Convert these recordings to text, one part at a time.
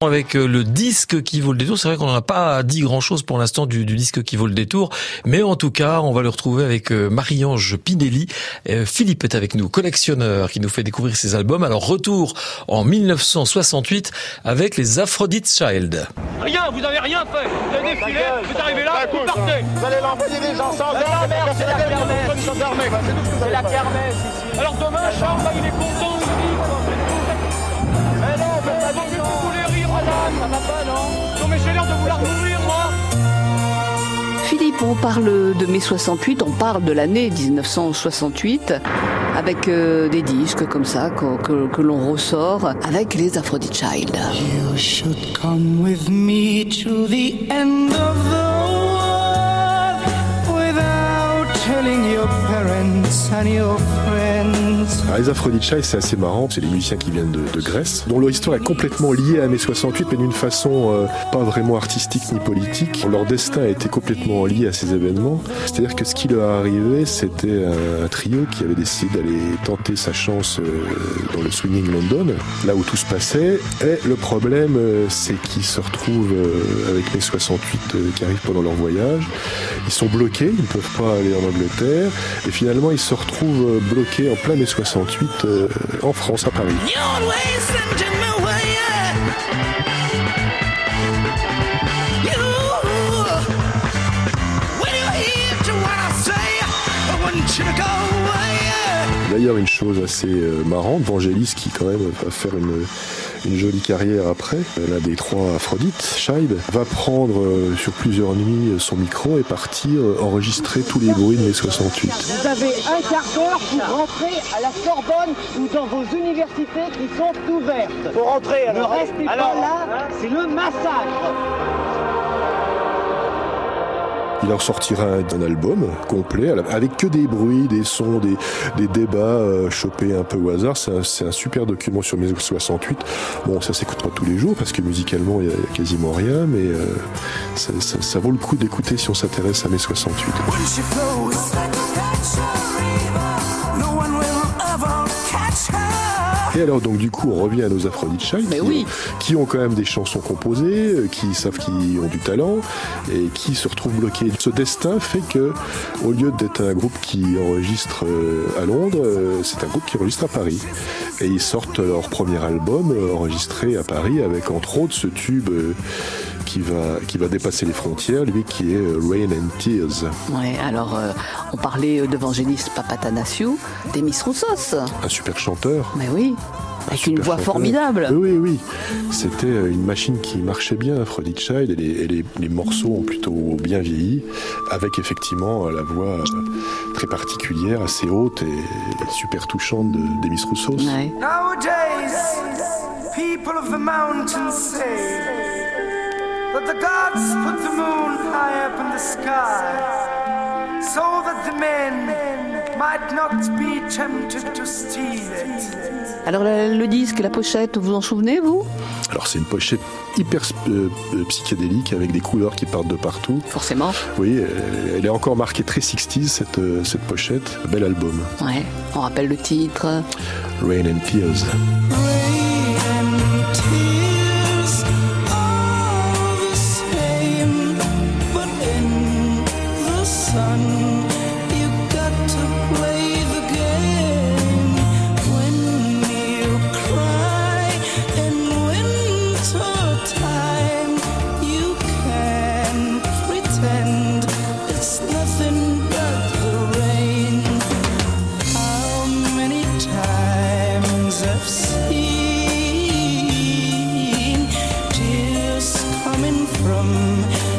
avec euh, le disque qui vaut le détour. C'est vrai qu'on n'a pas dit grand-chose pour l'instant du, disque qui vaut le détour, mais en tout cas, on va le retrouver avec euh, Marie-Ange Pinelli. Euh, Philippe est avec nous, collectionneur qui nous fait découvrir ses albums. Alors retour en 1968 avec les Aphrodite Child. Rien, vous avez rien fait. Vous avez défilé, vous arrivez là, vous partez. Vous allez l'envoyer des gens sans C'est la kermesse. C'est la kermesse ici. Alors demain, Charles, il est content, ça va pas, non Non, mais j'ai l'air de vouloir mourir, moi Philippe, on parle de mai 68, on parle de l'année 1968, avec euh, des disques comme ça que, que, que l'on ressort avec les Aphrodite Child. You should come with me to the end of the world without telling your parents and your les Aphrodite Child, c'est assez marrant. C'est des musiciens qui viennent de, Grèce, dont leur histoire est complètement liée à mai 68, mais d'une façon euh, pas vraiment artistique ni politique. Leur destin a été complètement lié à ces événements. C'est-à-dire que ce qui leur est arrivé, c'était un, trio qui avait décidé d'aller tenter sa chance euh, dans le swinging London, là où tout se passait. Et le problème, euh, c'est qu'ils se retrouvent avec mai 68 qui arrive pendant leur voyage. Ils sont bloqués, ils ne peuvent pas aller en Angleterre. Et finalement, ils se retrouvent bloqués en plein mai 68 euh, en France, à Paris. D'ailleurs, une chose assez euh, marrante, Vangelis qui quand même va faire une, une jolie carrière après, l'un des trois Aphrodite, Scheid, va prendre euh, sur plusieurs nuits son micro et partir euh, enregistrer tous les bruits de mai 68. Vous avez un quart d'heure pour rentrer à la Sorbonne ou dans vos universités qui sont ouvertes. Pour rentrer alors. Ne restez pas là, c'est le massacre. Il en sortira un, album complet avec que des bruits, des sons, des, débats euh, chopés un peu au hasard. C'est un, super document sur mes 68. Bon, ça s'écoute pas tous les jours parce que musicalement il y, a quasiment rien, mais euh, ça, vaut le coup d'écouter si on s'intéresse à mes 68. Et alors donc du coup on revient à nos Aphrodite Child qui, ont quand même des chansons composées, euh, qui savent qu'ils ont du talent et qui se retrouvent bloqués. Ce destin fait que au lieu d'être un groupe qui enregistre euh, à Londres, euh, c'est un groupe qui enregistre à Paris. Et ils sortent leur premier album enregistré à Paris avec entre autres ce tube qui va, qui va dépasser les frontières, lui qui est Rain and Tears. Ouais, alors on parlait d'Evangéliste Papatanasiou, Demis Roussos. Un super chanteur. Mais oui. Avec une voix formidable. Oui, oui, C'était euh, une machine qui marchait bien, Aphrodite Child, et les, morceaux ont plutôt bien vieilli, avec effectivement la voix euh, très particulière, assez haute et super touchante de Demis Roussos. Nowadays, people of the mountains say that the gods put the moon high up in the sky so that the men alors le, disque, la pochette, vous en souvenez vous? Alors c'est une pochette hyper euh, euh, psychédélique avec des couleurs qui partent de partout. Forcément. Oui, elle est encore marquée très 60s cette, euh, cette pochette. Bel album. Ouais, on rappelle le titre. Rain and Tears. from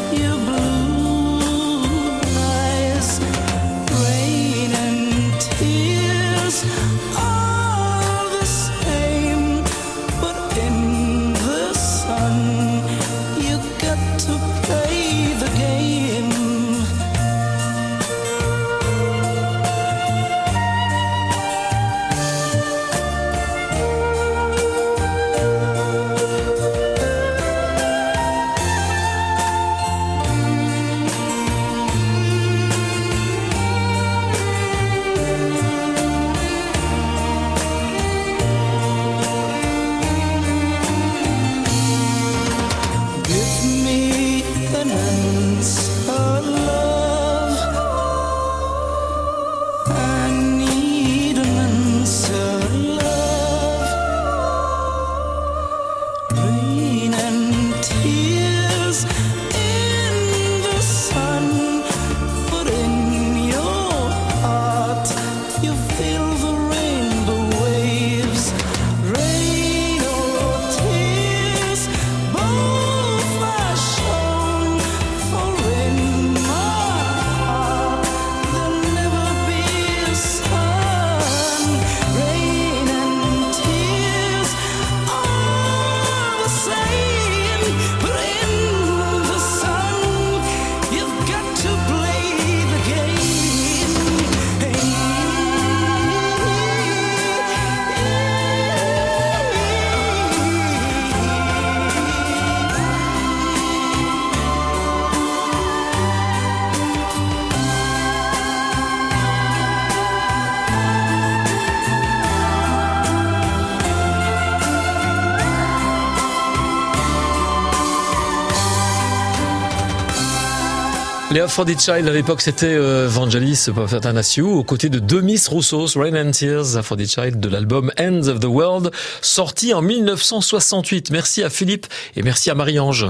Les Aphrodite Child à l'époque c'était euh, Vangelis Papatanasiou aux côtés de deux Miss Roussos, Rain and Tears, Aphrodite Child de l'album Ends of the World sorti en 1968. Merci à Philippe et merci à Marie-Ange.